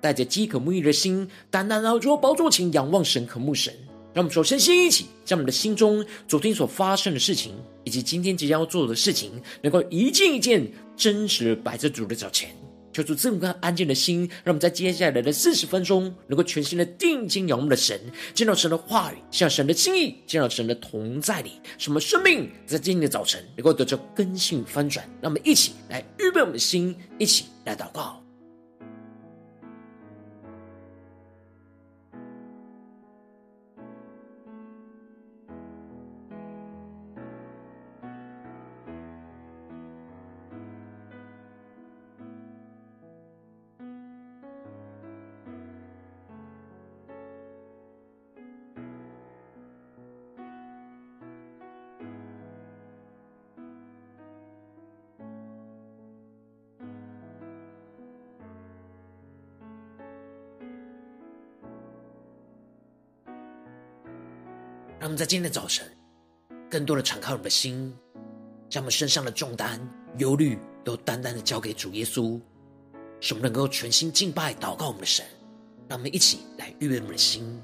带着饥渴沐浴的心，单单来到宝座前仰望神，渴慕神。让我们首先先一起将我们的心中昨天所发生的事情，以及今天即将要做的事情，能够一件一件真实的摆在主的脚前。求主赐我们安静的心，让我们在接下来的四十分钟，能够全心的定睛仰望的神，见到神的话语，向神的心意，见到神的同在里，使我们生命在今天的早晨能够得着更新翻转。让我们一起来预备我们的心，一起来祷告。让我们在今天的早晨，更多的敞开我们的心，将我们身上的重担、忧虑，都单单的交给主耶稣，使我们能够全心敬拜、祷告我们的神。让我们一起来预备我们的心。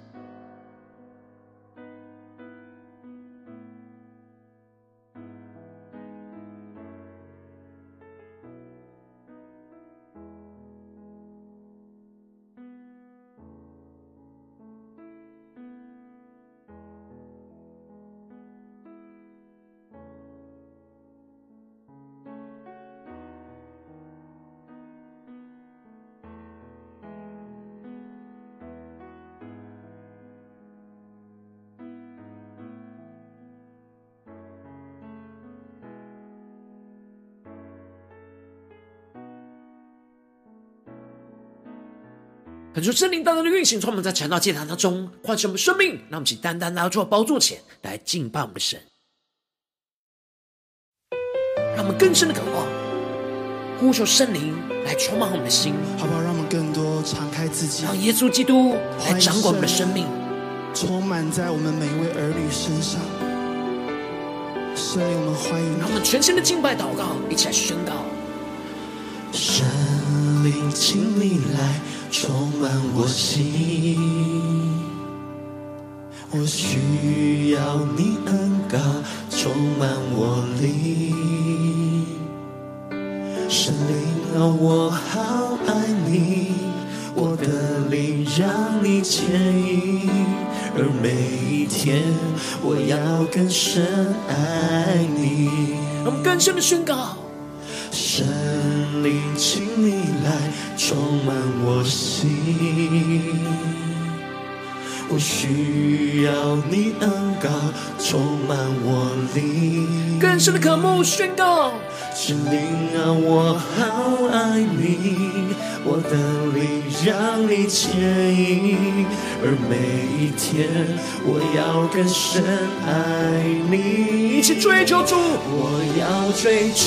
恳求圣灵当中的运行，从我们在晨祷祭坛当中唤醒我们生命，让我们请单单来到主的宝座前来敬拜我们的神，让我们更深的渴望呼求圣灵来充满我们的心，好不好？让我们更多敞开自己，让耶稣基督来掌管我们的生命，充满在我们每一位儿女身上。圣灵，我们欢迎，让我们全心的敬拜祷告，一起来宣告：圣灵，请你来。充满我心，我需要你恩膏充满我灵。神灵啊，我好爱你，我的灵让你牵引，而每一天我要更深爱你。我们更深的宣告。圣灵，请你来充满我心，我需要你恩膏充满我灵。更深的渴慕宣告。圣灵啊，我好爱你，我的灵让你牵引，而每一天我要更深爱你。一起追求主，我要追求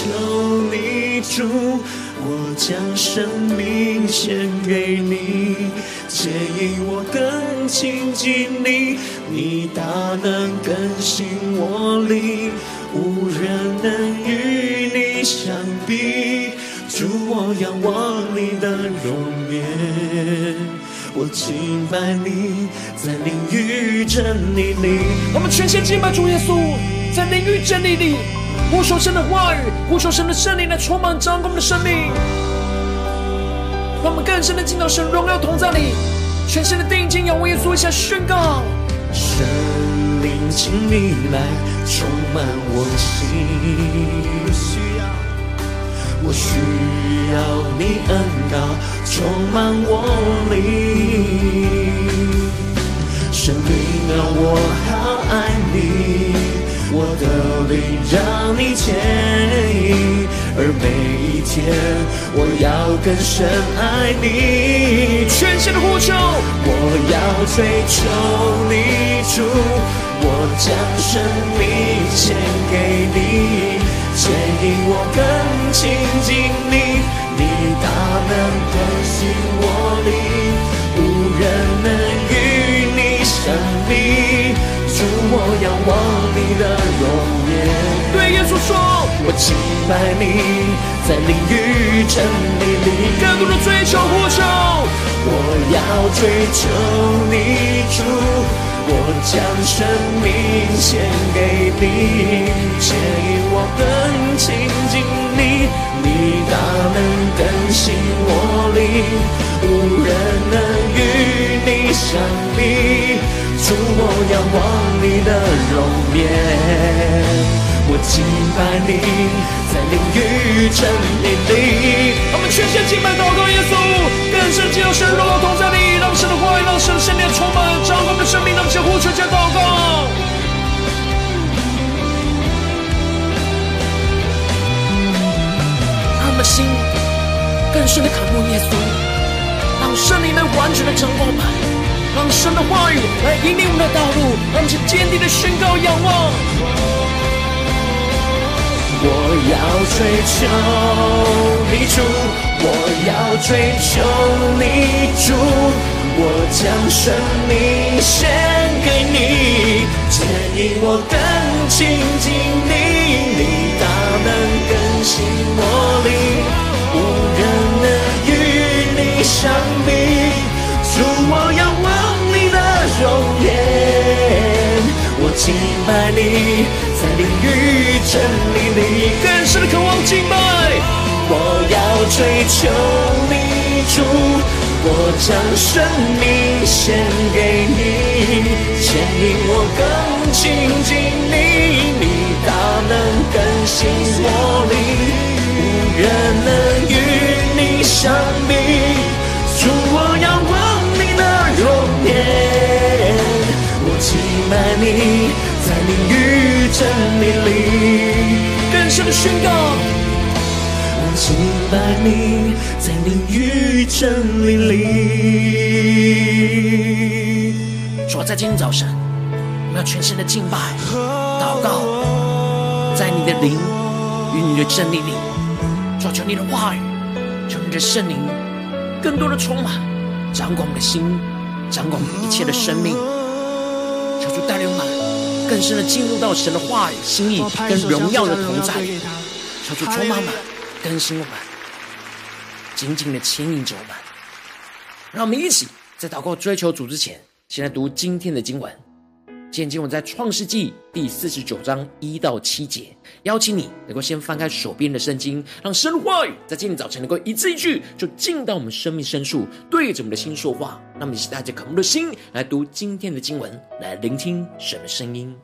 你主，我将生命献给你，牵引我更亲近你，你大能更新我灵，无人能与你。相比主，我仰望你的容颜，我敬拜你，在灵与真理里。我们全心敬拜主耶稣，在灵与真理里，呼求神的话语，呼求神的圣灵来充满掌管我们的生命，让我们更深的进到神荣耀同在里，全新的定睛仰望耶稣，一下宣告：圣灵，请你来充满我心。我需要你恩膏充满我灵，生命啊，我好爱你，我的灵让你牵引，而每一天我要更深爱你。全新的呼求，我要追求你主，我将生命献给你，牵引我更亲近你，你大能更新我灵，无人能与你相比，主我仰望你的容颜。对耶稣说。我敬拜你，在灵与真理里，更多的追求呼求。我要追求你主，我将生命献给你，牵引我更亲近你，你大能更新我灵，无人能与你相比，主我仰望你的容颜。我敬拜你，在灵与真理里。我们全心敬拜祷告耶稣，更深进入神荣耀同在里，让神的话语，让神的圣灵充满，掌管我们的生命，让我们呼求加祷告。我们心更深的渴慕耶稣，让圣灵来完全的掌管我们，让神的话语来引领我们的道路，让我们坚定的宣告仰望。我要追求你主，我要追求你主，我将生命献给你，牵引我更亲近你，你大能更新我灵，无人能与你相比，主我仰望你的容颜，我敬拜你。在灵与真理里，更深的渴望敬拜。我要追求你主，我将生命献给你，牵引我更亲近你，你大能更新我灵，无人能与你相比。主，我仰我敬拜你。在灵与真理里，更深的宣告。我敬拜你，在灵与真理里。主，在今天早晨，我们要全心的敬拜、祷告，在你的灵与你的真理里，主，求你的话语，求你的圣灵，更多的充满，掌管我们的心，掌管我们一切的生命。求主带领我们。更深的进入到神的话语、心意跟荣耀的同在，求主充满满，更新我们，紧紧的牵引着我们。让我们一起在祷告追求主之前，先来读今天的经文。今天经文在创世纪第四十九章一到七节。邀请你能够先翻开手边的圣经，让神的话语在今天早晨能够一字一句就进到我们生命深处，对着我们的心说话。那么，一起带着渴慕的心来读今天的经文，来聆听神的声音。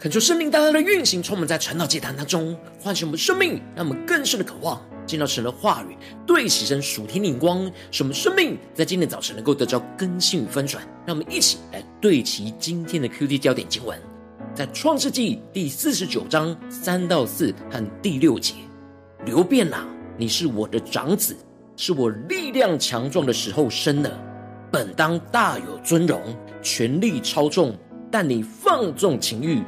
恳求圣灵大大的运行，充满在传道祭坛当中，唤醒我们生命，让我们更深的渴望见到神的话语，对齐神属天灵光，使我们生命在今天早晨能够得到更新与翻转。让我们一起来对齐今天的 QD 焦点经文，在创世纪第四十九章三到四和第六节。流便啊，你是我的长子，是我力量强壮的时候生的，本当大有尊荣，权力超重，但你放纵情欲。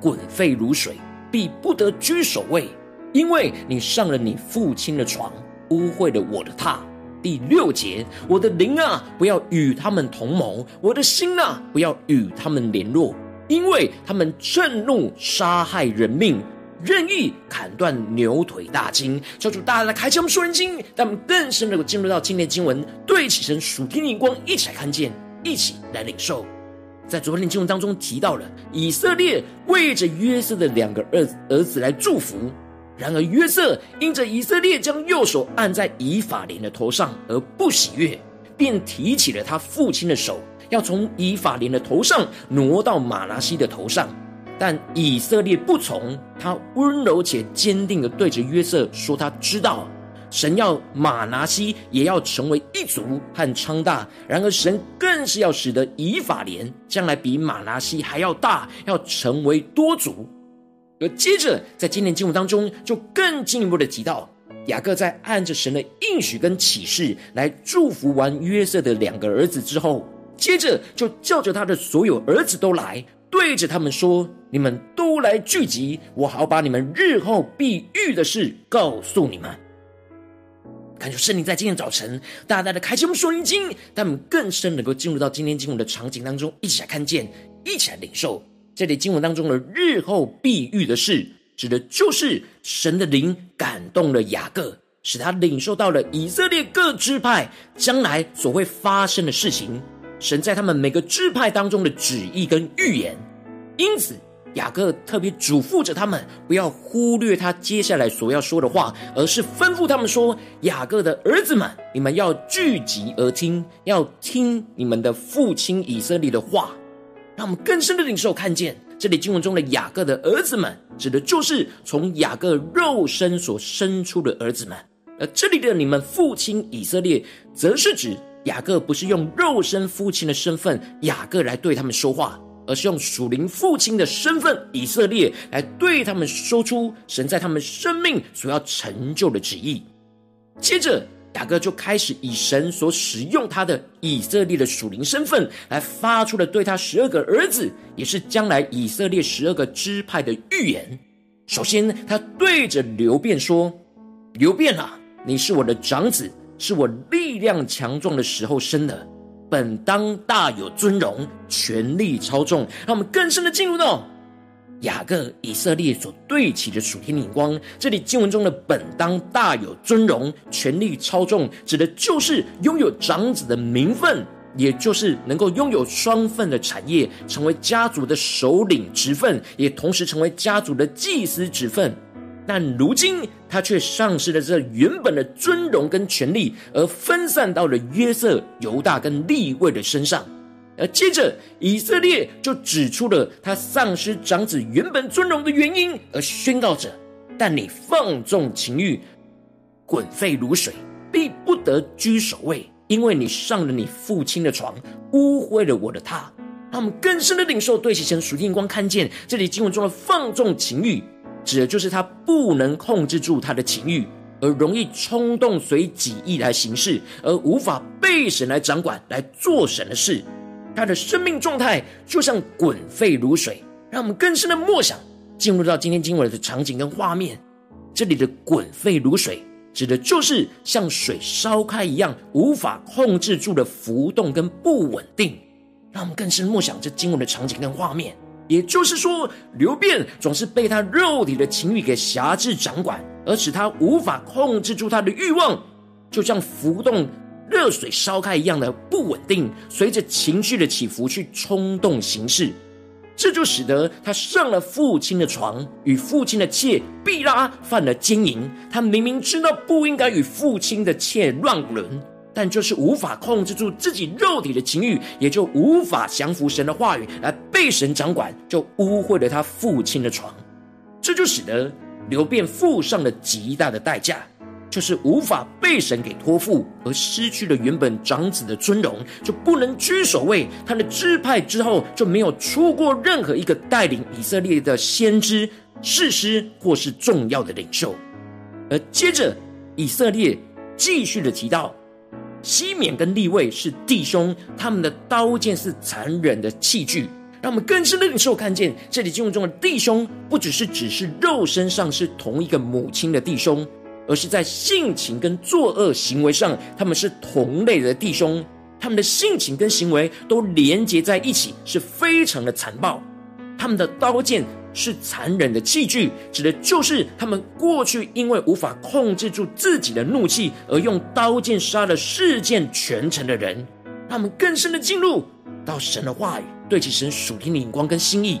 滚沸如水，必不得居首位，因为你上了你父亲的床，污秽了我的榻。第六节，我的灵啊，不要与他们同谋；我的心啊，不要与他们联络，因为他们震怒，杀害人命，任意砍断牛腿大筋。求主大大的开枪说人经，让我们更深能够进入到今天经文，对起神属天灵光，一起来看见，一起来领受。在昨天的经文当中提到了以色列为着约瑟的两个儿儿子来祝福，然而约瑟因着以色列将右手按在以法莲的头上而不喜悦，便提起了他父亲的手，要从以法莲的头上挪到玛拿西的头上，但以色列不从，他温柔且坚定地对着约瑟说：“他知道。”神要玛拿西也要成为一族和昌大，然而神更是要使得以法莲将来比玛拿西还要大，要成为多族。而接着在今天经文当中，就更进一步的提到，雅各在按着神的应许跟启示来祝福完约瑟的两个儿子之后，接着就叫着他的所有儿子都来，对着他们说：“你们都来聚集，我好把你们日后必遇的事告诉你们。”感谢圣灵在今天早晨大大的开启我们属灵经，让我们更深能够进入到今天经文的场景当中，一起来看见，一起来领受。这里经文当中的日后必遇的事，指的就是神的灵感动了雅各，使他领受到了以色列各支派将来所会发生的事情，神在他们每个支派当中的旨意跟预言，因此。雅各特别嘱咐着他们，不要忽略他接下来所要说的话，而是吩咐他们说：“雅各的儿子们，你们要聚集而听，要听你们的父亲以色列的话。”让我们更深的领受看见，这里经文中的雅各的儿子们，指的就是从雅各肉身所生出的儿子们；而这里的你们父亲以色列，则是指雅各不是用肉身父亲的身份雅各来对他们说话。而是用属灵父亲的身份，以色列来对他们说出神在他们生命所要成就的旨意。接着，雅各就开始以神所使用他的以色列的属灵身份，来发出了对他十二个儿子，也是将来以色列十二个支派的预言。首先，他对着流便说：“流便啊，你是我的长子，是我力量强壮的时候生的。”本当大有尊荣，权力超重，让我们更深的进入到雅各以色列所对齐的属天灵光。这里经文中的“本当大有尊荣，权力超重”，指的就是拥有长子的名分，也就是能够拥有双份的产业，成为家族的首领职分，也同时成为家族的祭司职分。但如今他却丧失了这原本的尊荣跟权力，而分散到了约瑟、犹大跟利未的身上。而接着以色列就指出了他丧失长子原本尊荣的原因，而宣告着：但你放纵情欲，滚沸如水，必不得居首位，因为你上了你父亲的床，污秽了我的榻。让我们更深的领受，对齐神属天光，看见这里经文中的放纵情欲。指的就是他不能控制住他的情欲，而容易冲动随己意来行事，而无法被神来掌管来做神的事。他的生命状态就像滚沸如水，让我们更深的默想，进入到今天经文的场景跟画面。这里的滚沸如水，指的就是像水烧开一样，无法控制住的浮动跟不稳定。让我们更深默想这经文的场景跟画面。也就是说，流便总是被他肉体的情欲给辖制掌管，而使他无法控制住他的欲望，就像浮动热水烧开一样的不稳定，随着情绪的起伏去冲动行事，这就使得他上了父亲的床，与父亲的妾毕拉犯了奸淫。他明明知道不应该与父亲的妾乱伦。但就是无法控制住自己肉体的情欲，也就无法降服神的话语，来被神掌管，就污秽了他父亲的床。这就使得流便付上了极大的代价，就是无法被神给托付，而失去了原本长子的尊荣，就不能居首位。他的支派之后就没有出过任何一个带领以色列的先知、士师或是重要的领袖。而接着以色列继续的提到，西缅跟利未是弟兄，他们的刀剑是残忍的器具。让我们更深的领受看见，这里经文中的弟兄，不只是只是肉身上是同一个母亲的弟兄，而是在性情跟作恶行为上，他们是同类的弟兄。他们的性情跟行为都连结在一起，是非常的残暴。他们的刀剑是残忍的器具，指的就是他们过去因为无法控制住自己的怒气，而用刀剑杀了事件全城的人。他们更深的进入到神的话语。对其神属天的眼光跟心意，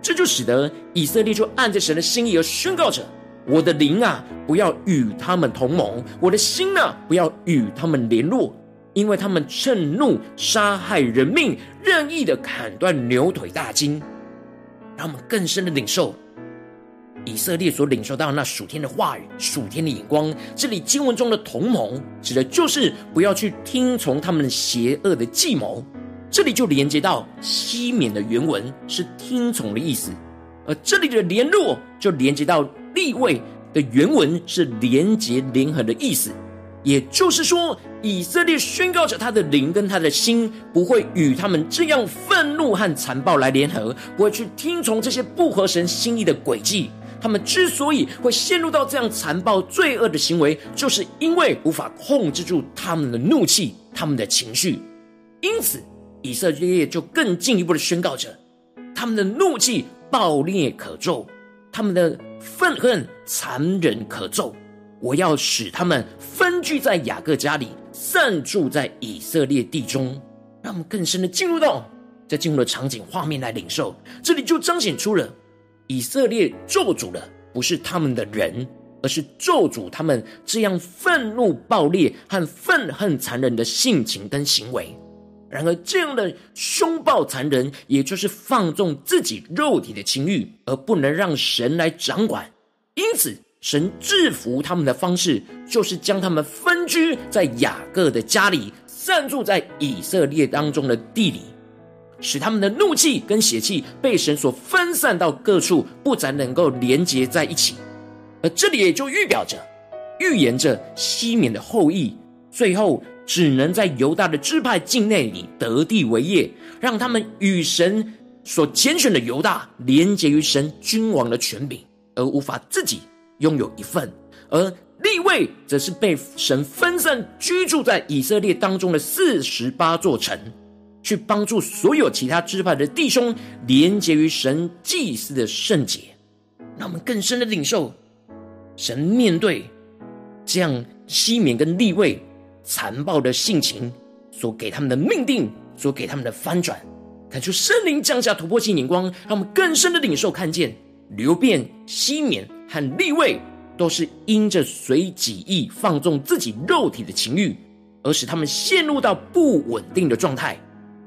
这就使得以色列就按着神的心意而宣告着：“我的灵啊，不要与他们同盟；我的心啊，不要与他们联络，因为他们趁怒杀害人命，任意的砍断牛腿大筋。”让我们更深的领受以色列所领受到那属天的话语、属天的眼光。这里经文中的同盟，指的就是不要去听从他们邪恶的计谋。这里就连接到西缅的原文是听从的意思，而这里的联络就连接到立位的原文是连接联合的意思。也就是说，以色列宣告着他的灵跟他的心不会与他们这样愤怒和残暴来联合，不会去听从这些不合神心意的诡计。他们之所以会陷入到这样残暴罪恶的行为，就是因为无法控制住他们的怒气、他们的情绪，因此。以色列就更进一步的宣告着，他们的怒气暴烈可咒，他们的愤恨残忍可咒。我要使他们分居在雅各家里，散住在以色列地中。让我们更深的进入到这进入的场景画面来领受，这里就彰显出了以色列咒诅的不是他们的人，而是咒诅他们这样愤怒暴烈和愤恨残忍的性情跟行为。然而，这样的凶暴残忍，也就是放纵自己肉体的情欲，而不能让神来掌管。因此，神制服他们的方式，就是将他们分居在雅各的家里，散住在以色列当中的地里，使他们的怒气跟血气被神所分散到各处，不再能够连结在一起。而这里也就预表着、预言着西缅的后裔，最后。只能在犹大的支派境内里得地为业，让他们与神所拣选的犹大连结于神君王的权柄，而无法自己拥有一份；而立位则是被神分散居住在以色列当中的四十八座城，去帮助所有其他支派的弟兄连结于神祭司的圣洁。让我们更深的领受神面对这样西缅跟立位。残暴的性情所给他们的命定，所给他们的翻转，看出圣灵降下突破性眼光，让我们更深的领受看见流变、西缅和利未都是因着随己意放纵自己肉体的情欲，而使他们陷入到不稳定的状态，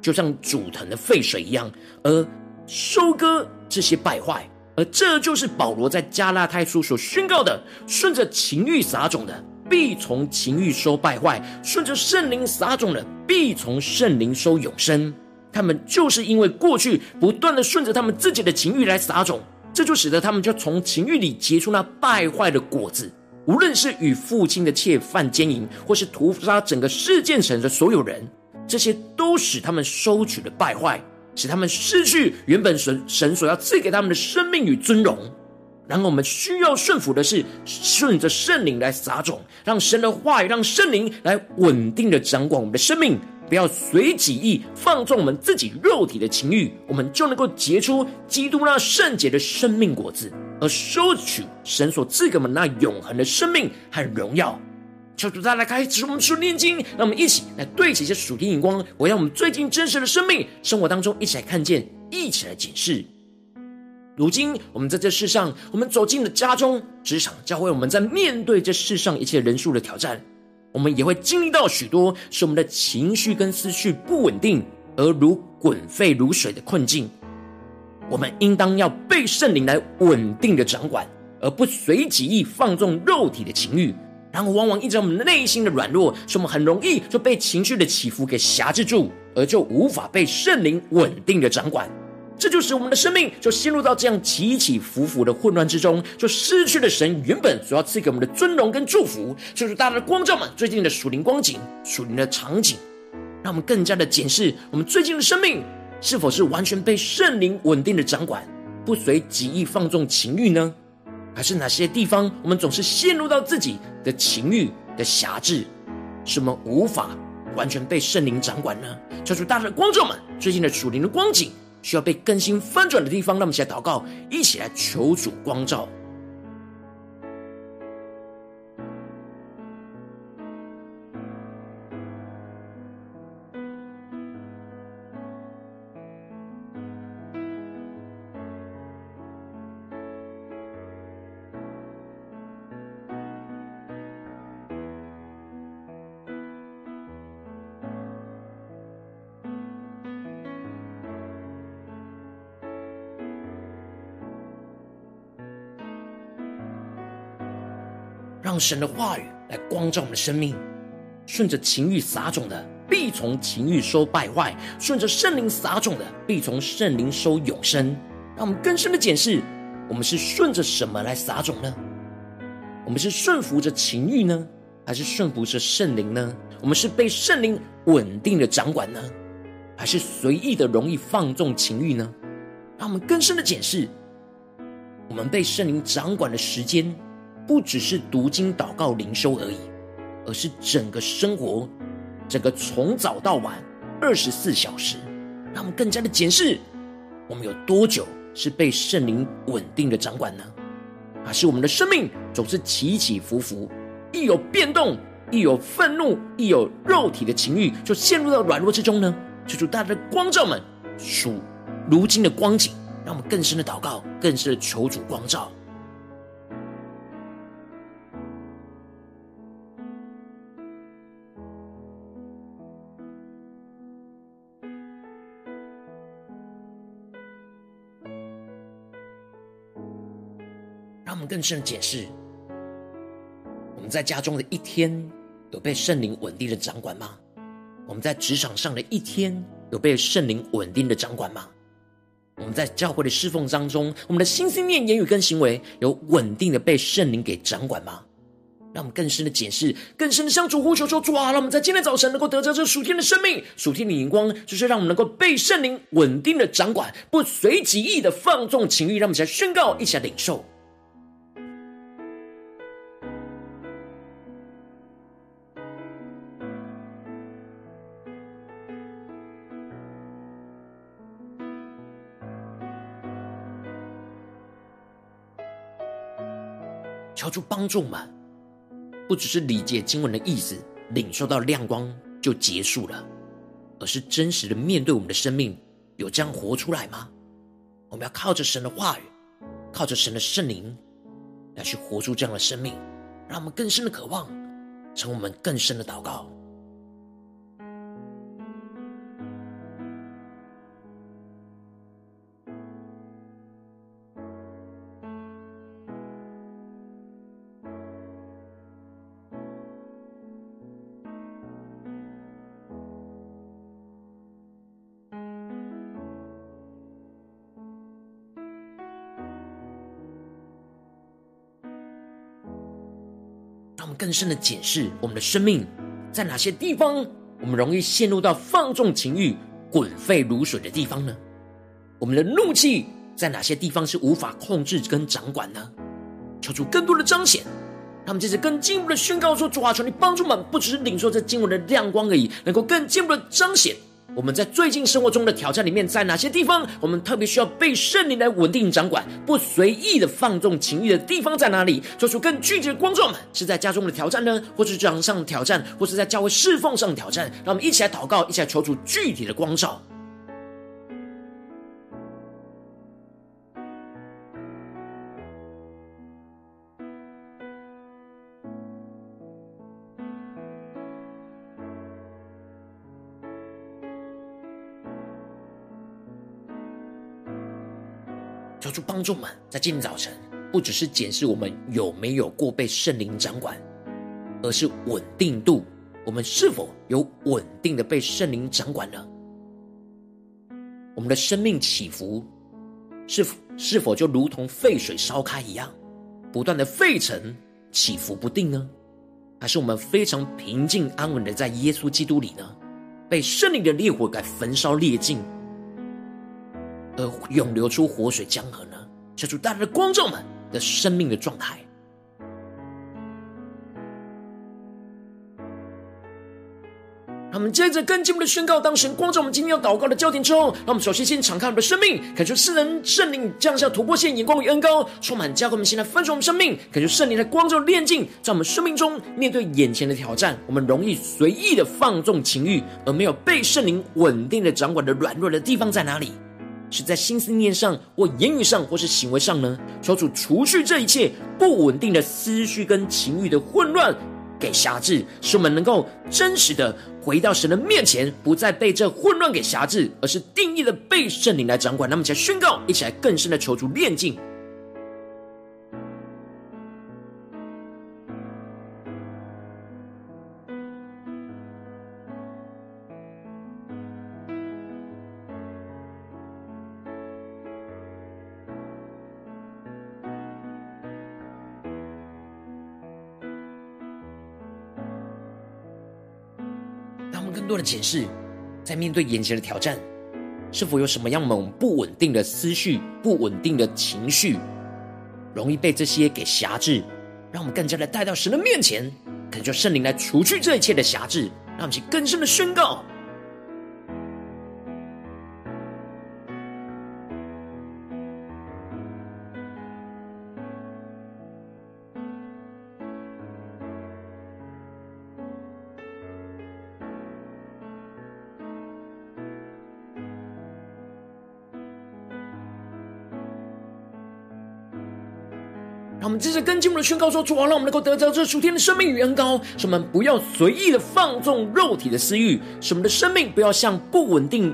就像煮腾的沸水一样，而收割这些败坏，而这就是保罗在加拉太书所宣告的：顺着情欲撒种的。必从情欲收败坏，顺着圣灵撒种的，必从圣灵收永生。他们就是因为过去不断的顺着他们自己的情欲来撒种，这就使得他们就从情欲里结出那败坏的果子。无论是与父亲的妾犯奸淫，或是屠杀整个示剑城的所有人，这些都使他们收取了败坏，使他们失去原本神神所要赐给他们的生命与尊荣。然后我们需要顺服的是顺着圣灵来撒种，让神的话语，让圣灵来稳定的掌管我们的生命，不要随己意放纵我们自己肉体的情欲，我们就能够结出基督那圣洁的生命果子，而收取神所赐给我们那永恒的生命和荣耀。求主再来开始我们书念经，让我们一起来对齐一些属天眼光，我要我们最近真实的生命生活当中一起来看见，一起来检视。如今，我们在这世上，我们走进了家中、职场、教会，我们在面对这世上一切人数的挑战，我们也会经历到许多使我们的情绪跟思绪不稳定，而如滚沸如水的困境，我们应当要被圣灵来稳定的掌管，而不随己意放纵肉体的情欲。然后，往往因着我们内心的软弱，使我们很容易就被情绪的起伏给辖制住，而就无法被圣灵稳定的掌管。这就使我们的生命就陷入到这样起起伏伏的混乱之中，就失去了神原本所要赐给我们的尊荣跟祝福。就是大家的光照们最近的属灵光景、属灵的场景，让我们更加的检视我们最近的生命是否是完全被圣灵稳定的掌管，不随己意放纵情欲呢？还是哪些地方我们总是陷入到自己的情欲的辖制，使我们无法完全被圣灵掌管呢？就是大家的光照们最近的属灵的光景。需要被更新翻转的地方，让我们起来祷告，一起来求主光照。让神的话语来光照我们的生命，顺着情欲撒种的，必从情欲收败坏；顺着圣灵撒种的，必从圣灵收永生。让我们更深的检视，我们是顺着什么来撒种呢？我们是顺服着情欲呢，还是顺服着圣灵呢？我们是被圣灵稳定的掌管呢，还是随意的容易放纵情欲呢？让我们更深的检视，我们被圣灵掌管的时间。不只是读经、祷告、灵修而已，而是整个生活，整个从早到晚二十四小时，让我们更加的检视，我们有多久是被圣灵稳定的掌管呢？还是我们的生命总是起起伏伏，一有变动，一有愤怒，一有肉体的情欲，就陷入到软弱之中呢？求主大家的光照们，属如今的光景，让我们更深的祷告，更深的求主光照。更深的解释，我们在家中的一天有被圣灵稳定的掌管吗？我们在职场上的一天有被圣灵稳定的掌管吗？我们在教会的侍奉当中，我们的心、思、念、言语跟行为有稳定的被圣灵给掌管吗？让我们更深的解释，更深的向主呼求说：主啊，让我们在今天早晨能够得着这属天的生命、属天的荧光，就是让我们能够被圣灵稳定的掌管，不随己意的放纵情欲。让我们一起来宣告，一起来领受。出帮助们，不只是理解经文的意思，领受到亮光就结束了，而是真实的面对我们的生命，有这样活出来吗？我们要靠着神的话语，靠着神的圣灵，来去活出这样的生命，让我们更深的渴望，成我们更深的祷告。让我们更深的检视我们的生命，在哪些地方我们容易陷入到放纵情欲、滚沸如水的地方呢？我们的怒气在哪些地方是无法控制跟掌管呢？求主更多的彰显，让我们接着更进一步的宣告说：主啊，求你帮助我们，不只是领受这经文的亮光而已，能够更进一步的彰显。我们在最近生活中的挑战里面，在哪些地方我们特别需要被圣灵来稳定掌管，不随意的放纵情欲的地方在哪里？做出更具体的光照们，是在家中的挑战呢，或是职场上的挑战，或是在教会侍奉上的挑战？让我们一起来祷告，一起来求主具体的光照。求主帮助我们，在今天早晨，不只是检视我们有没有过被圣灵掌管，而是稳定度，我们是否有稳定的被圣灵掌管呢？我们的生命起伏，是是否就如同沸水烧开一样，不断的沸腾，起伏不定呢？还是我们非常平静安稳的在耶稣基督里呢？被圣灵的烈火给焚烧灭尽，而涌流出活水江河呢？求主带来的光照们的生命的状态。他们接着更进一步的宣告，当神光照我们今天要祷告的焦点之后，让我们首先先敞开我们的生命，感受圣灵圣灵降下突破线眼光与恩膏，充满加给我们现在分盛我们生命，感受圣灵的光照炼净，在我们生命中面对眼前的挑战，我们容易随意的放纵情欲，而没有被圣灵稳定的掌管的软弱的地方在哪里？是在心思念上，或言语上，或是行为上呢？求主除去这一切不稳定的思绪跟情欲的混乱。给辖制，使我们能够真实的回到神的面前，不再被这混乱给辖制，而是定义的被圣灵来掌管。那么，一起来宣告，一起来更深的求主炼净。更多的检视，在面对眼前的挑战，是否有什么样某不稳定的思绪、不稳定的情绪，容易被这些给辖制？让我们更加的带到神的面前，恳求圣灵来除去这一切的辖制，让我们去更深的宣告。跟进我的宣告说：主啊，让我们能够得到这属天的生命与恩膏，使我们不要随意的放纵肉体的私欲，使我们的生命不要像不稳定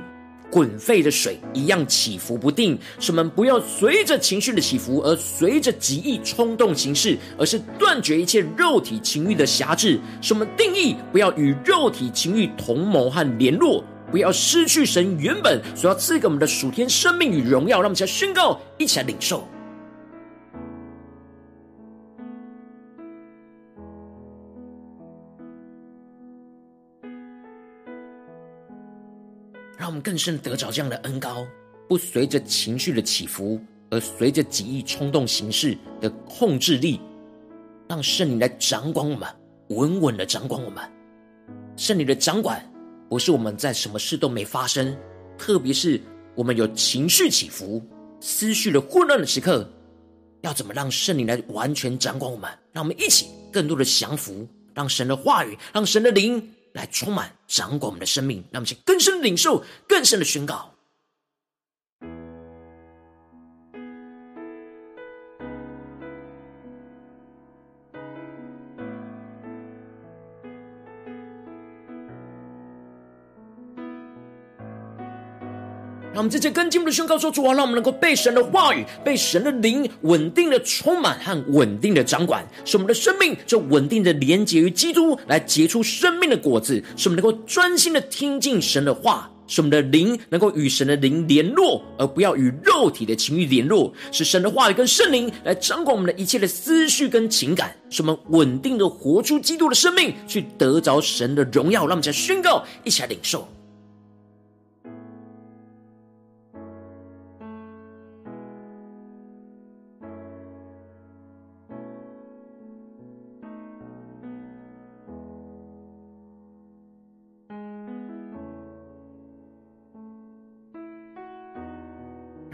滚沸的水一样起伏不定，使我们不要随着情绪的起伏而随着极易冲动行事，而是断绝一切肉体情欲的辖制，使我们定义不要与肉体情欲同谋和联络，不要失去神原本所要赐给我们的属天生命与荣耀。让我们一起来宣告，一起来领受。让我们更深得着这样的恩膏，不随着情绪的起伏，而随着己意冲动行事的控制力，让圣灵来掌管我们，稳稳的掌管我们。圣灵的掌管不是我们在什么事都没发生，特别是我们有情绪起伏、思绪的混乱的时刻，要怎么让圣灵来完全掌管我们？让我们一起更多的降服，让神的话语，让神的灵。来充满掌管我们的生命，让我们更深的领受，更深的宣告。让我们直接跟进我们的宣告说：主啊，让我们能够被神的话语、被神的灵稳定的充满和稳定的掌管，使我们的生命就稳定的连接于基督，来结出生命的果子；使我们能够专心的听进神的话，使我们的灵能够与神的灵联络，而不要与肉体的情欲联络；使神的话语跟圣灵来掌管我们的一切的思绪跟情感，使我们稳定的活出基督的生命，去得着神的荣耀。让我们再宣告，一起来领受。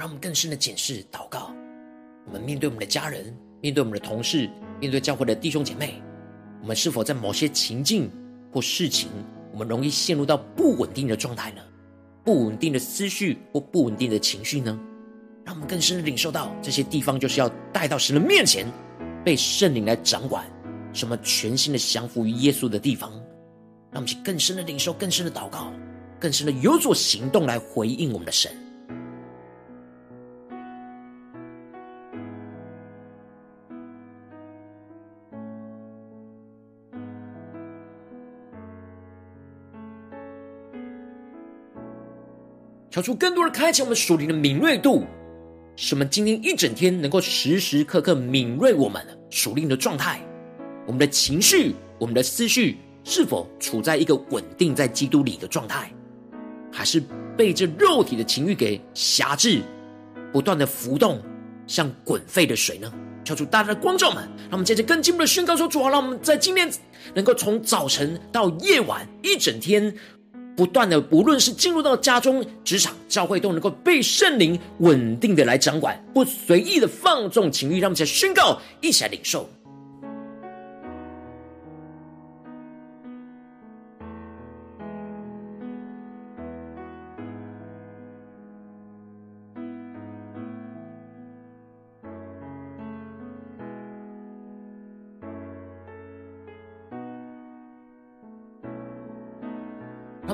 让我们更深的检视祷告，我们面对我们的家人，面对我们的同事，面对教会的弟兄姐妹，我们是否在某些情境或事情，我们容易陷入到不稳定的状态呢？不稳定的思绪或不稳定的情绪呢？让我们更深的领受到这些地方，就是要带到神的面前，被圣灵来掌管，什么全新的降服于耶稣的地方。让我们去更深的领受，更深的祷告，更深的有所行动来回应我们的神。求出更多的开启我们属灵的敏锐度，使我们今天一整天能够时时刻刻敏锐我们属灵的状态，我们的情绪、我们的思绪是否处在一个稳定在基督里的状态，还是被这肉体的情欲给挟制，不断的浮动，像滚沸的水呢？求出大家的光照们，让我们接着更进一步的宣告说：主啊，让我们在今天能够从早晨到夜晚一整天。不断的，无论是进入到家中、职场、教会，都能够被圣灵稳定的来掌管，不随意的放纵情欲，让我们来宣告，一起来领受。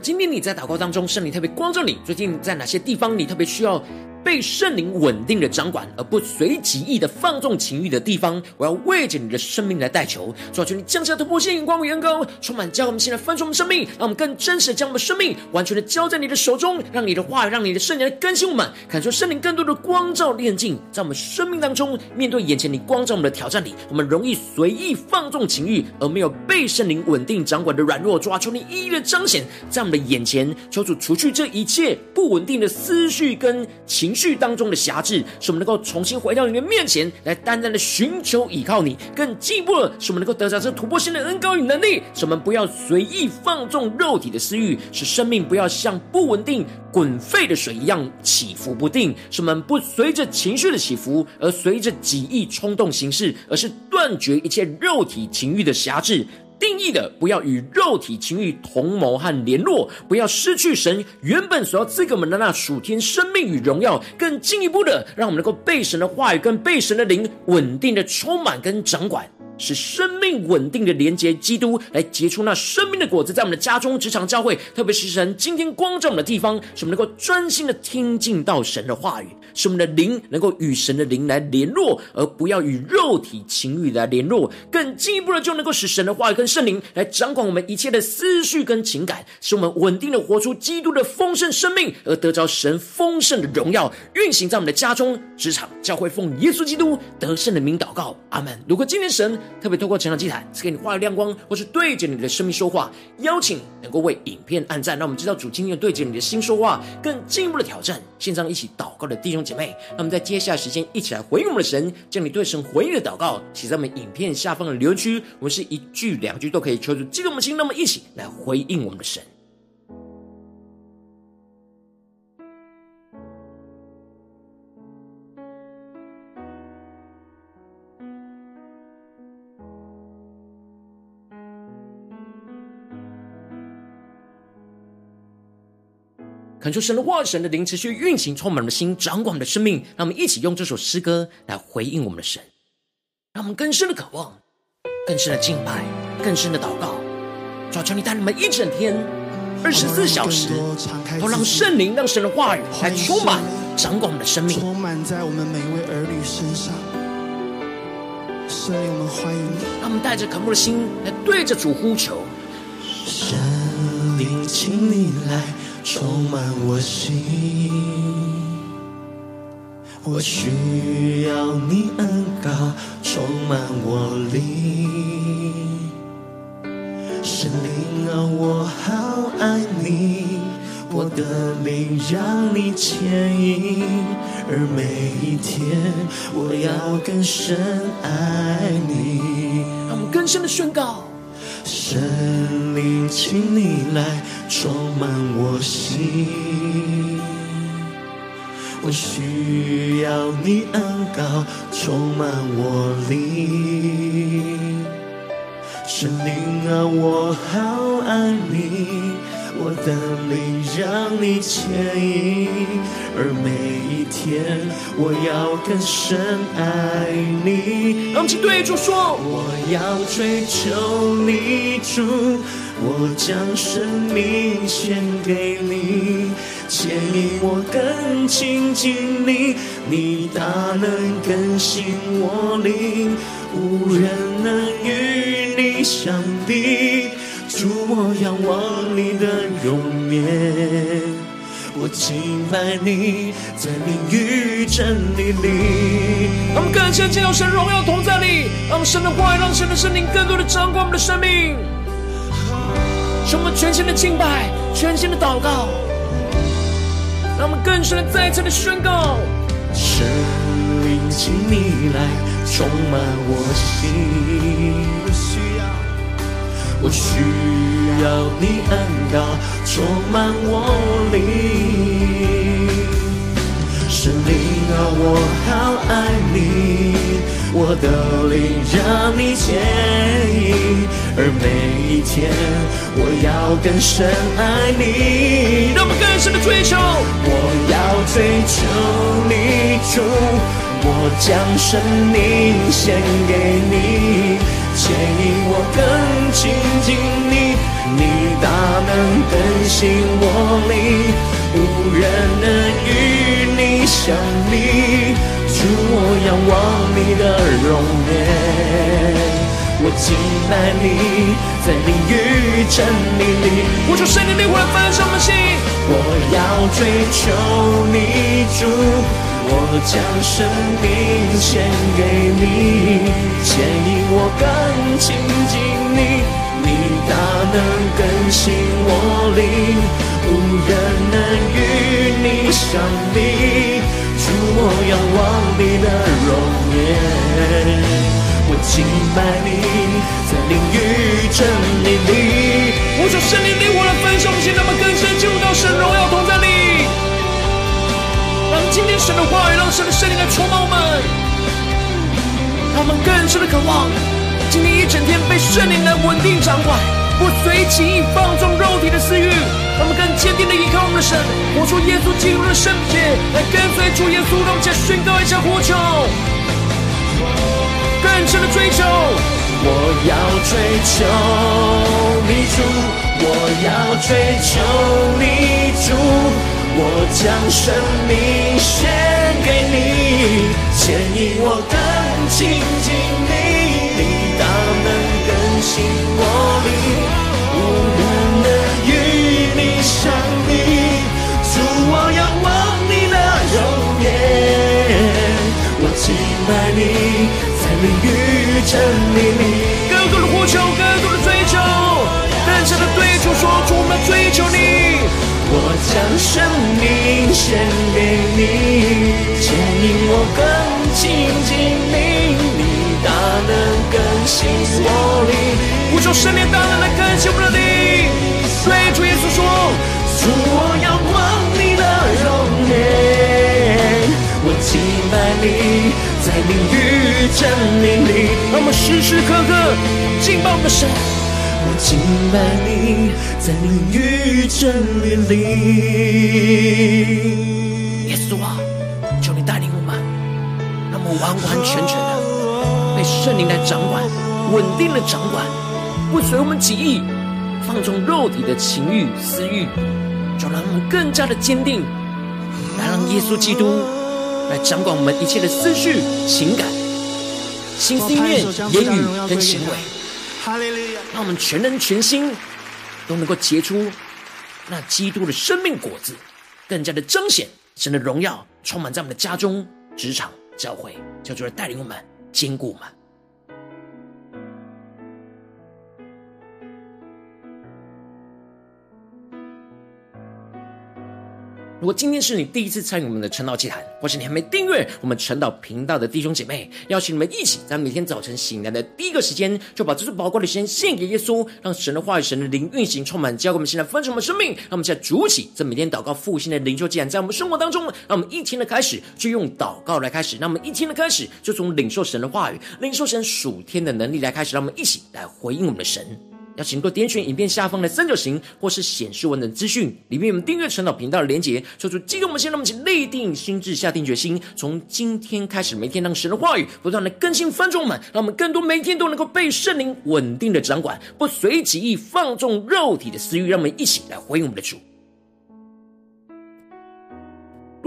今天你在祷告当中，圣灵特别光照你。最近在哪些地方，你特别需要被圣灵稳定的掌管，而不随己意的放纵情欲的地方，我要为着你的生命来代求。主啊，求你降下突破性光与眼光，充满教我们现在翻出我们生命，让我们更真实的将我们生命完全的交在你的手中，让你的话语，让你的圣灵来更新我们，感受圣灵更多的光照炼净，在我们生命当中，面对眼前你光照我们的挑战里，我们容易随意放纵情欲，而没有被圣灵稳定掌管的软弱。主啊，求你一一的彰显在我们的眼前，求主除去这一切不稳定的思绪跟情绪。当中的辖制，使我们能够重新回到你的面前来，单单的寻求依靠你。更进一步的，使我们能够得着这突破性的恩膏与能力，使我们不要随意放纵肉体的私欲，使生命不要像不稳定滚沸的水一样起伏不定。使我们不随着情绪的起伏而随着己意冲动行事，而是断绝一切肉体情欲的辖制。定义的，不要与肉体情欲同谋和联络，不要失去神原本所要赐给我们的那属天生命与荣耀。更进一步的，让我们能够被神的话语跟被神的灵稳定的充满跟掌管。使生命稳定的连接基督，来结出那生命的果子，在我们的家中、职场、教会，特别是神今天光照我们的地方，使我们能够专心的听进到神的话语，使我们的灵能够与神的灵来联络，而不要与肉体情欲来联络。更进一步的，就能够使神的话语跟圣灵来掌管我们一切的思绪跟情感，使我们稳定的活出基督的丰盛生命，而得着神丰盛的荣耀，运行在我们的家中、职场、教会，奉耶稣基督得胜的名祷告，阿门。如果今天神，特别透过成长祭坛赐给你话语亮光，或是对着你的生命说话，邀请能够为影片按赞，让我们知道主今天对着你的心说话，更进一步的挑战。线上一起祷告的弟兄姐妹，那么在接下来时间一起来回应我们的神，将你对神回应的祷告写在我们影片下方的留言区，我们是一句两句都可以求助激动我们心，那么一起来回应我们的神。恳求神的话语、神的灵持续运行，充满我们的心，掌管我们的生命。让我们一起用这首诗歌来回应我们的神，让我们更深的渴望，更深的敬拜，更深的祷告。主啊，求你带你们一整天，二十四小时，都让圣灵、让神的话语来充满、掌管我们的生命，充满在我们每一位儿女身上。圣灵，我们欢迎你。让我们带着渴慕的心来对着主呼求。圣灵，请你来。充满我心，我需要你恩膏充满我灵，神灵啊，我好爱你，我的灵让你牵引，而每一天我要更深爱你。让我们更深的宣告：神灵，请你来充满我心。我需要你恩膏充满我灵，神灵啊，我好爱你，我的灵让你牵引，而每一天我要更深爱你。让我们请对主说：我要追求你主，我将生命献给你。牵引我更亲近你，你大能更新我灵，无人能与你相比。主，我仰望你的容颜，我敬拜你，在灵与真理里。让我们更深进入神荣耀同在里，让神的话语，让神的圣灵更多的掌管我们的生命，使我们全新的敬拜，全新的祷告。让我们更深的再一次的宣告：圣灵，请你来充满我心。我需要，你恩膏充满我灵。圣灵啊，我好爱你，我的灵让你牵引，而每一天我要更深爱你。让我们更深的追求，我要追求你主，我将生命献给你，牵引我更亲近你，你大能更新我灵，无人能与你相比。主，我仰望你的容颜。我敬拜你，在灵与真理里。我求圣灵灵火来焚烧我们的心。我要追求你主，我将生命献给你，牵引我更亲近你，你大能更新我灵，无人能与你相比。主，我仰望你的容颜。我敬拜你，在灵与真理里。呼求圣灵灵火来焚烧我们心，让我们更深进入到神荣耀同在里。今天神的话语，让神的圣灵来充满我们，让我们更深的渴望，今天一整天被圣灵来稳定掌管，不随其意放纵肉体的私欲。让我们更坚定的依靠我们的神，活出耶稣基督的圣洁，来跟随主耶稣，让我们再宣告一下呼求。更深的追求，我要追求你主，我要追求你主，我将生命献给你，牵引我更亲近你，你大能更新我灵，无人能与你相比。主，我仰望你的容颜，我敬拜你。灵与真理里，更多的呼求，更多的追求，更深的对主说出我们能更新我灵。呼求圣灵大能来更新我们的灵。对主耶稣说，主，我仰望你的容颜，我敬拜你。在灵与真理里，让我们时时刻刻敬拜我们的神。我敬拜你，在灵与真理里。耶稣啊，求你带领我们，让我们完完全全的圣灵来掌管，稳定的掌管，不随我们己意，放纵肉体的情欲私欲，就让我们更加的坚定，来让耶稣基督。来掌管我们一切的思绪、情感、心思意念、言语跟行为，让我们全人全心都能够结出那基督的生命果子，更加的彰显神的荣耀，充满在我们的家中、职场、教会，叫做带领我们坚固我如果今天是你第一次参与我们的晨祷祭坛，或是你还没订阅我们晨祷频道的弟兄姐妹，邀请你们一起在每天早晨醒来的第一个时间，就把这最宝贵的时间献给耶稣，让神的话语、神的灵运行充满，教给我们现在丰盛的生命。让我们现在主起，在每天祷告复兴的灵修祭坛，在我们生活当中，让我们一天的开始就用祷告来开始，让我们一天的开始就从领受神的话语、领受神属天的能力来开始，让我们一起来回应我们的神。要请各位点选影片下方的三角形，或是显示文的资讯，里面有订阅陈老频道的连结，说出激动我们先，让我们一起立定心智，下定决心，从今天开始，每天让神的话语不断的更新翻转我们，让我们更多每天都能够被圣灵稳定的掌管，不随己意放纵肉体的私欲，让我们一起来回应我们的主。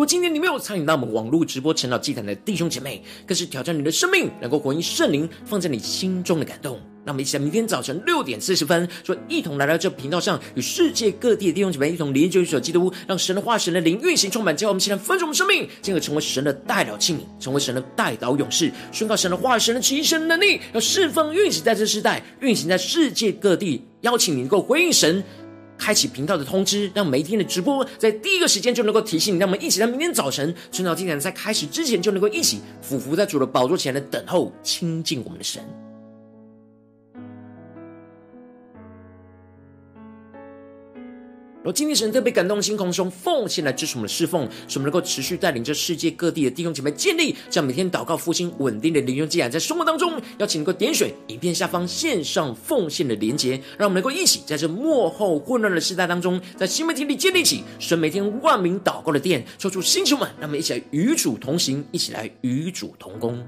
如果今天你没有参与到我们网络直播晨祷祭坛的弟兄姐妹，更是挑战你的生命，能够回应圣灵放在你心中的感动。那么，一起在明天早晨六点四十分，说一同来到这频道上，与世界各地的弟兄姐妹一同连接于主基督，让神的化、神的灵运行充满，叫我们现在丰盛我们生命，进而成为神的代表器皿，成为神的代祷勇士，宣告神的化、神的旨意、神能力，要释放运行在这世代，运行在世界各地。邀请你能够回应神。开启频道的通知，让每一天的直播在第一个时间就能够提醒你。让我们一起在明天早晨晨祷祭坛在开始之前，就能够一起俯伏在主的宝座前的等候亲近我们的神。而今天神特别感动心，空中奉献来支持我们的侍奉，使我们能够持续带领着世界各地的弟兄姐妹建立这样每天祷告复兴稳定的灵修祭坛，在生活当中，邀请能够点选影片下方线上奉献的连结，让我们能够一起在这幕后混乱的时代当中，在新媒体里建立起神每天万名祷告的殿，抽出星球们，让我们一起来与主同行，一起来与主同工。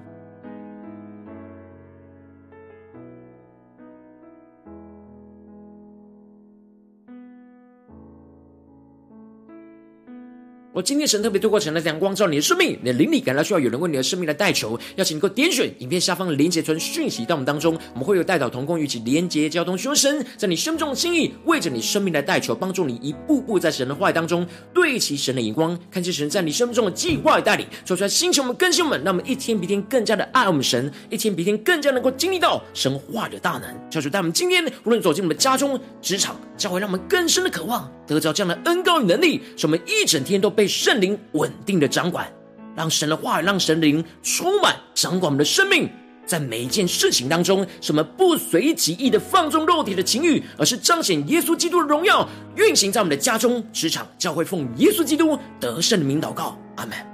我今天神特别透过神的阳光照你的生命，你的灵里感到需要有人为你的生命来代求，邀请你够点选影片下方的连结传讯息到我们当中，我们会有代祷同工与其连结交通，求神在你生命中的心意，为着你生命来代求，帮助你一步步在神的话语当中对齐神的眼光，看见神在你生命中的计划与带领，说出来星球我们更新我们，让我们一天比一天更加的爱我们神，一天比一天更加能够经历到神话的大能。求主带我们今天无论走进我们的家中、职场，教会让我们更深的渴望得到这样的恩膏与能力，使我们一整天都被。被圣灵稳定的掌管，让神的话，让神灵充满掌管我们的生命，在每一件事情当中，什么不随己意的放纵肉体的情欲，而是彰显耶稣基督的荣耀，运行在我们的家中、职场、教会，奉耶稣基督得胜的名祷告，阿门。